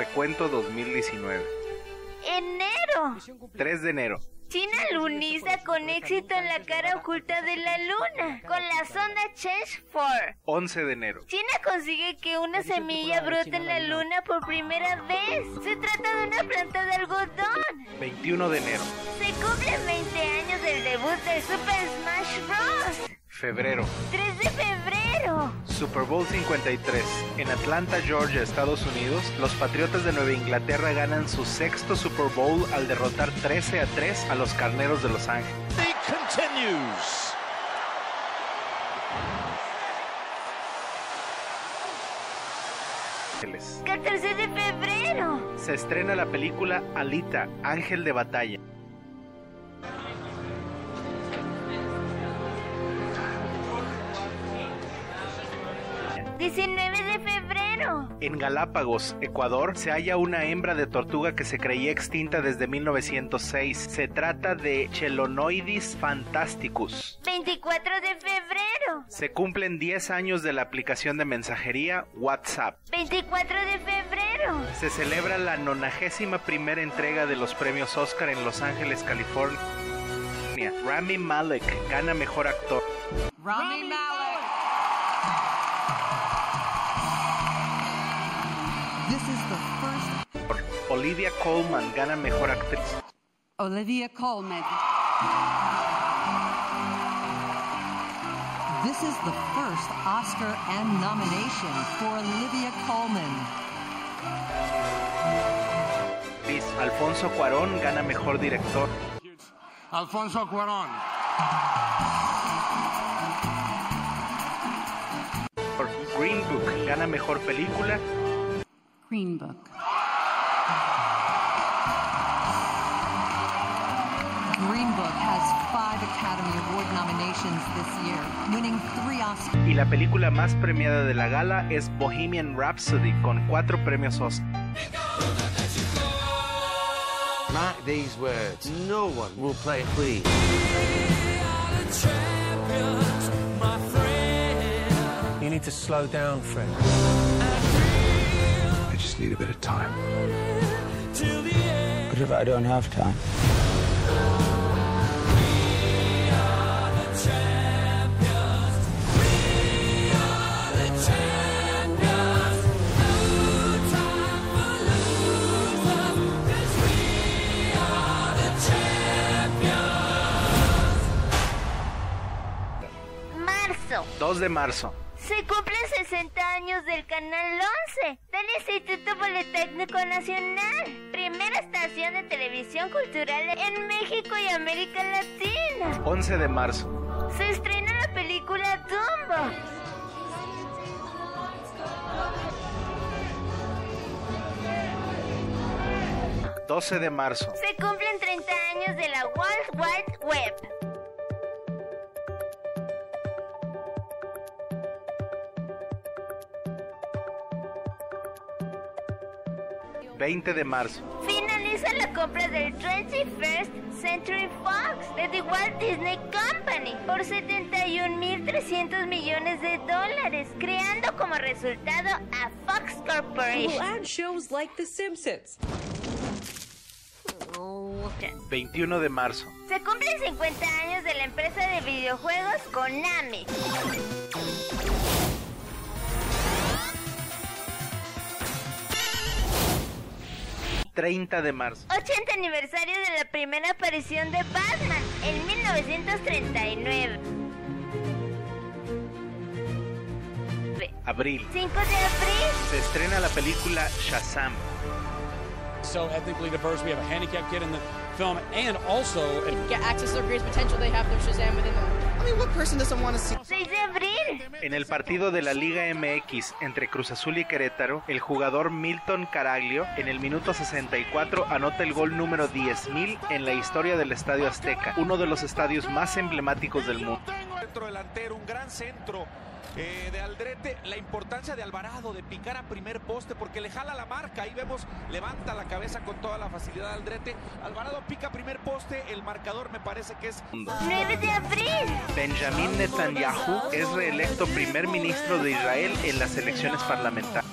Recuento 2019. Enero. 3 de enero. China luniza con éxito en la cara oculta de la luna con la sonda Change 4. 11 de enero. China consigue que una semilla brote en la luna por primera vez. Se trata de una planta de algodón. 21 de enero. Se cumplen 20 años del debut de Super Smash Bros. Febrero. 3 de febrero. Super Bowl 53. En Atlanta, Georgia, Estados Unidos, los Patriotas de Nueva Inglaterra ganan su sexto Super Bowl al derrotar 13 a 3 a los Carneros de Los Ángeles. continues. Ángeles. 14 de febrero. Se estrena la película Alita, Ángel de Batalla. 19 de febrero. En Galápagos, Ecuador, se halla una hembra de tortuga que se creía extinta desde 1906. Se trata de Chelonoidis fantasticus. 24 de febrero. Se cumplen 10 años de la aplicación de mensajería WhatsApp. 24 de febrero. Se celebra la 91 primera entrega de los premios Oscar en Los Ángeles, California. Rami Malek gana mejor actor. Rami Malek. This is the first Olivia Colman gana mejor actriz. Olivia Colman. This is the first Oscar and nomination for Olivia Colman. Luis Alfonso Cuarón gana mejor director. Alfonso Cuarón. Green Book gana mejor película. Green Book. Green Book has five Academy Award nominations this year, winning three Oscars. Y la película más premiada de la gala es Bohemian Rhapsody con cuatro premios Oscar. Mark these words. No one will play free. You need to slow down, Fred. I just need a bit of time. But if I don't have time? Marzo. 2 de marzo. Se cumplen 60 años del Canal 11 del Instituto Politécnico Nacional, primera estación de televisión cultural en México y América Latina. 11 de marzo. Se estrena la película Dumbo. Dumbo. 12 de marzo. Se cumplen 30 años de la World Wide Web. 20 de marzo. Finaliza la compra del 21st Century Fox de The Walt Disney Company por 71.300 millones de dólares, creando como resultado a Fox Corporation. Who add shows like The Simpsons. 21 de marzo. Se cumplen 50 años de la empresa de videojuegos Konami. 30 de marzo. 80 aniversario de la primera aparición de Batman en 1939. Abril. 5 de abril. Se estrena la película Shazam. So ethnically diverse, we have a handicapped kid in the film, and also get access to their greatest potential. They have their Shazam within them. I mean, what person doesn't want to see? 6 de abril. En el partido de la Liga MX entre Cruz Azul y Querétaro, el jugador Milton Caraglio en el minuto 64 anota el gol número 10.000 en la historia del Estadio Azteca, uno de los estadios más emblemáticos del mundo. Centro delantero, un gran centro eh, de Aldrete, la importancia de Alvarado de picar a primer poste porque le jala la marca, ahí vemos, levanta la cabeza con toda la facilidad Aldrete, Alvarado pica a primer poste, el marcador me parece que es 9 de abril. Benjamin Netanyahu es reelecto primer ministro de Israel en las elecciones parlamentarias.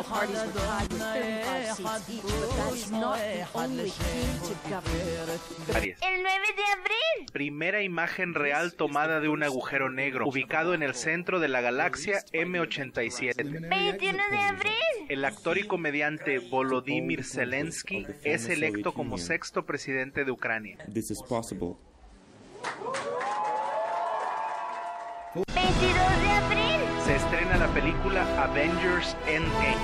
The parties were tied with 35 seats each, but that's not the only key to government. Aries. El 9 de abril. Primera imagen real tomada de un agujero negro, ubicado en el centro de la galaxia M87. 21 de abril. El actor y comediante Volodymyr Zelensky es electo como sexto presidente de Ucrania. This is possible. 22 de abril. Película Avengers Endgame.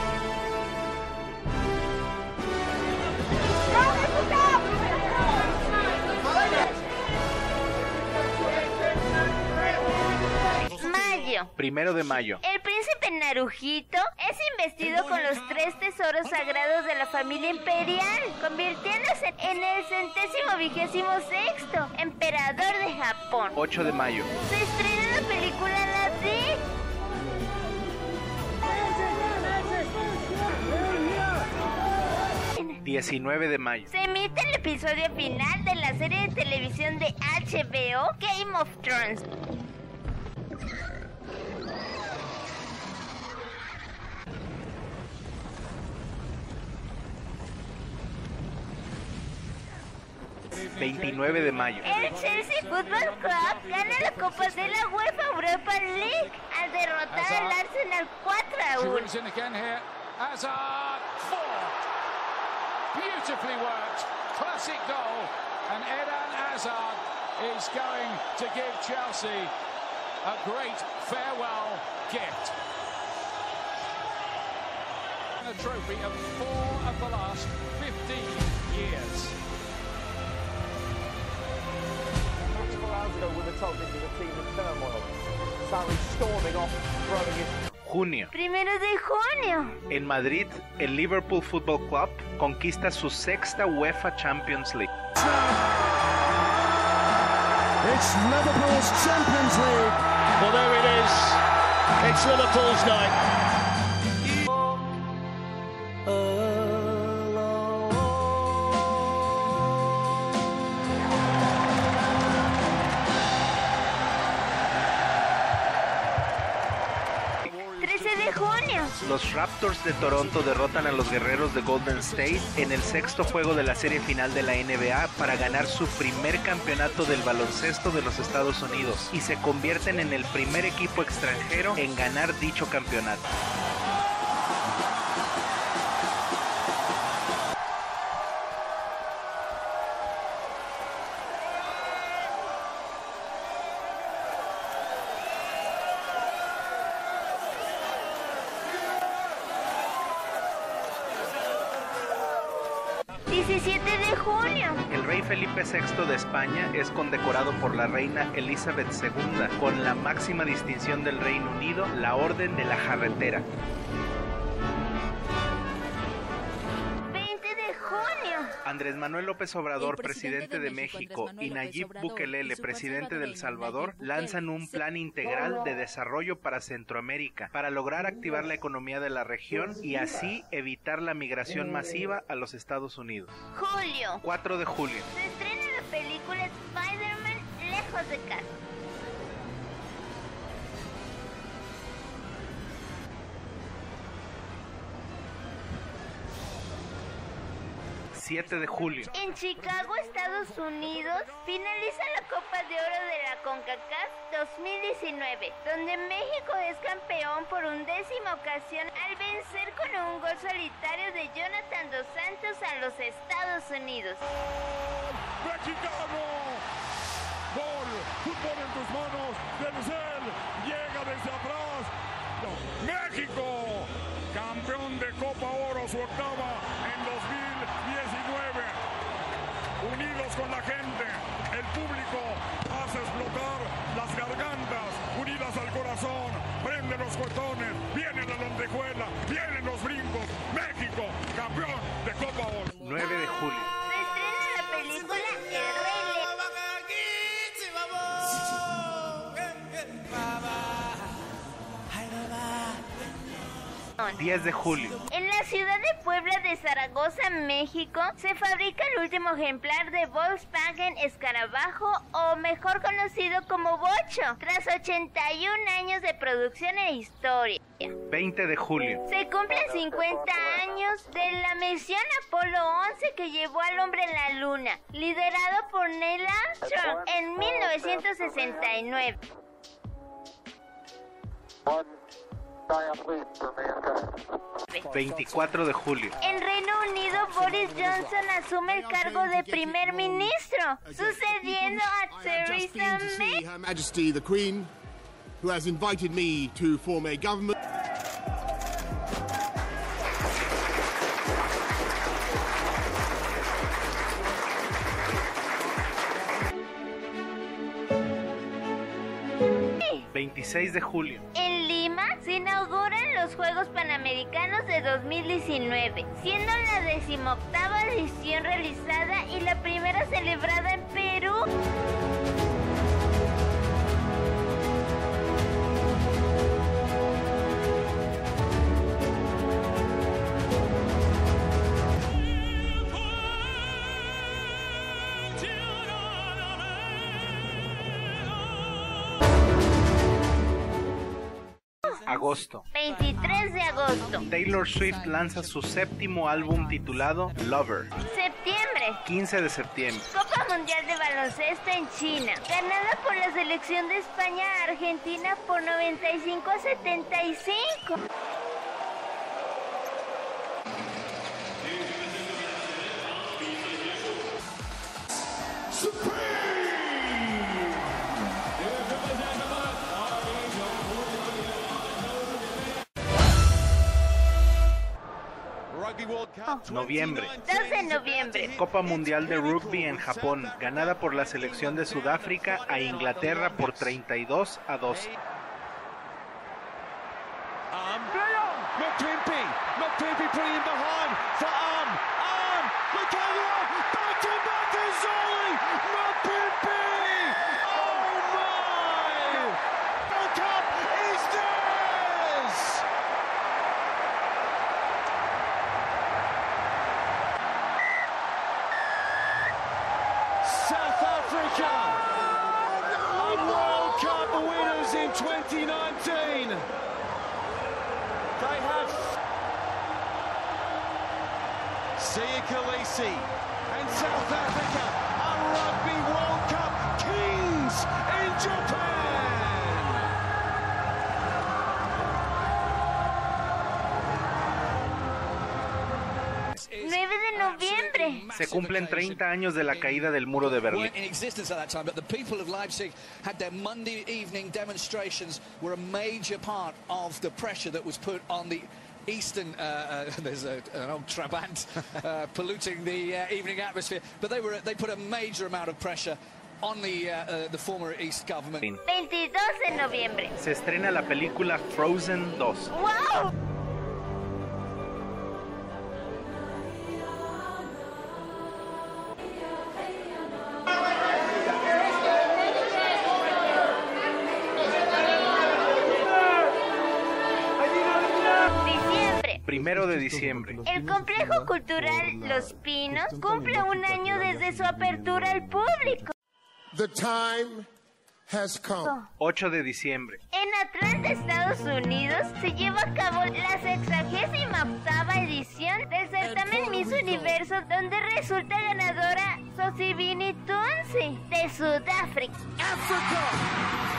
Mayo. Primero de mayo. El príncipe Narujito es investido con los tres tesoros sagrados de la familia imperial, convirtiéndose en el centésimo vigésimo sexto emperador de Japón. 8 de mayo. Se estrena la película 19 de mayo. Se emite el episodio final de la serie de televisión de HBO Game of Thrones. ...29 de mayo... El Chelsea Football Club gana la Copa de la UEFA Europa League... ...al derrotar al Arsenal 4 a 1. Four. Beautifully worked. Classic goal. And Eden Hazard is going to give Chelsea a great farewell gift. A trophy of four of the last 15 years. Multiple hours ago, we were told this is a team in turmoil. Sarri storming off, throwing it. Junio. Primero de junio. En Madrid, el Liverpool Football Club conquista su sexta UEFA Champions League. It's Liverpool's Champions League. Well, there it is. It's Liverpool's night. Los Raptors de Toronto derrotan a los guerreros de Golden State en el sexto juego de la serie final de la NBA para ganar su primer campeonato del baloncesto de los Estados Unidos y se convierten en el primer equipo extranjero en ganar dicho campeonato. El rey Felipe VI de España es condecorado por la reina Elizabeth II con la máxima distinción del Reino Unido, la Orden de la Jarretera. Andrés Manuel López Obrador, presidente, de México, y Nayib Bukele, presidente de El Salvador, lanzan un plan integral de desarrollo para Centroamérica para lograr activar la economía de la región y así evitar la migración masiva a los Estados Unidos. Julio. 4 de julio. Se estrena la película Spider-Man Lejos de casa. 7 de julio. En Chicago, Estados Unidos, finaliza la Copa de Oro de la CONCACAF 2019, donde México es campeón por undécima ocasión al vencer con un gol solitario de Jonathan Dos Santos a los Estados Unidos. ¡Mexicano! Gol, fútbol en tus manos, Denzel llega desde atrás. México, campeón de Copa Oro, su octava en 2019. Unidos con la gente, el público hace explotar las gargantas, unidas al corazón, prenden los cortones, 10 de julio. En la ciudad de Puebla de Zaragoza, México, se fabrica el último ejemplar de Volkswagen Escarabajo, o mejor conocido como Bocho, tras 81 años de producción e historia. 20 de julio. Se cumplen 50 años de la misión Apolo 11 que llevó al hombre en la luna, liderado por Neil Armstrong en 1969. 24 de julio. En Reino Unido, Boris Johnson asume el cargo de primer ministro, sucediendo a Theresa May. Her Majesty the Queen, who has invited me to form a government. Sí. 26 de julio. Se inauguran los Juegos Panamericanos de 2019, siendo la decimoctava edición realizada y la primera celebrada en Perú. Agosto. 23 de agosto. Taylor Swift lanza su séptimo álbum titulado Lover. Septiembre. 15 de septiembre. Copa Mundial de Baloncesto en China, ganada por la selección de España a Argentina por 95 a 75. Noviembre. 2 de noviembre. Copa Mundial de Rugby en Japón, ganada por la selección de Sudáfrica a Inglaterra por 32 a 12. McPimpy, McPimpy putting him behind for Arm, Arm, Africa are World Cup winners in 2019. They have Sia Khaleesi and South Africa are Rugby World Cup kings in Japan. Se cumplen 30 años de la caída del muro de Berlín. weren't in existence at that time, but the people of Leipzig had their Monday evening demonstrations were a major part of the pressure that was put on the Eastern, uh, uh, there's a, an old Trabant uh, polluting the uh, evening atmosphere, but they were they put a major amount of pressure on the uh, uh, the former East government. 22 de noviembre. Se estrena la película Frozen 2. ¡Wow! Primero de diciembre. El complejo cultural Los Pinos cumple un año desde su apertura al público. The time has come. 8 de diciembre. En Atlanta, Estados Unidos, se lleva a cabo la 68 edición del certamen Miss Universo, donde resulta ganadora Sosibini Tunsi, de Sudáfrica. África.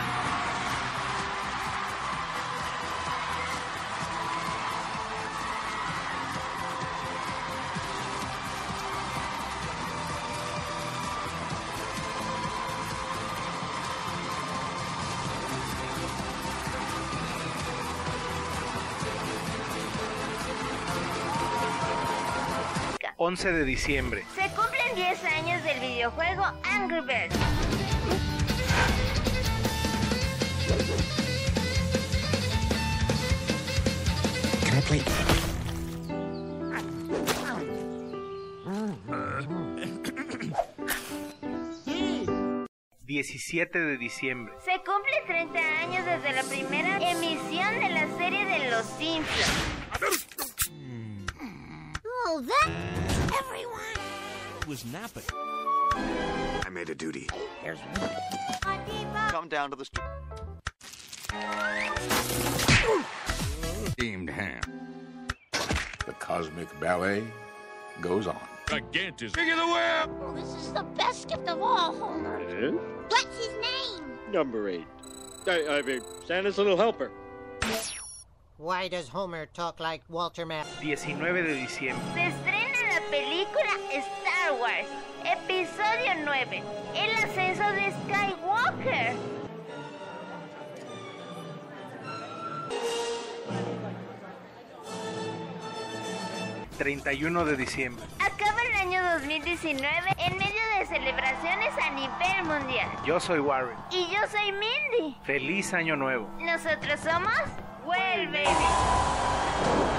11 de diciembre. Se cumplen 10 años del videojuego Angry Birds. Can I play? 17 de diciembre. Se cumple 30 años desde la primera emisión de la serie de Los Simpsons. Oh, that. Was napping. I made a duty. There's one. Come down to the street. the cosmic ballet goes on. Gigantus. King of the web! Oh, this is the best gift of all, Homer. Eh? What's his name? Number eight. I, I mean, Santa's little helper. Why does Homer talk like Walter Matt? 19 de diciembre. 9, El ascenso de Skywalker. ...31 de diciembre. Acaba el año 2019 en medio de celebraciones a nivel mundial. Yo soy Warren. Y yo soy Mindy. Feliz año nuevo. Nosotros somos Well Baby.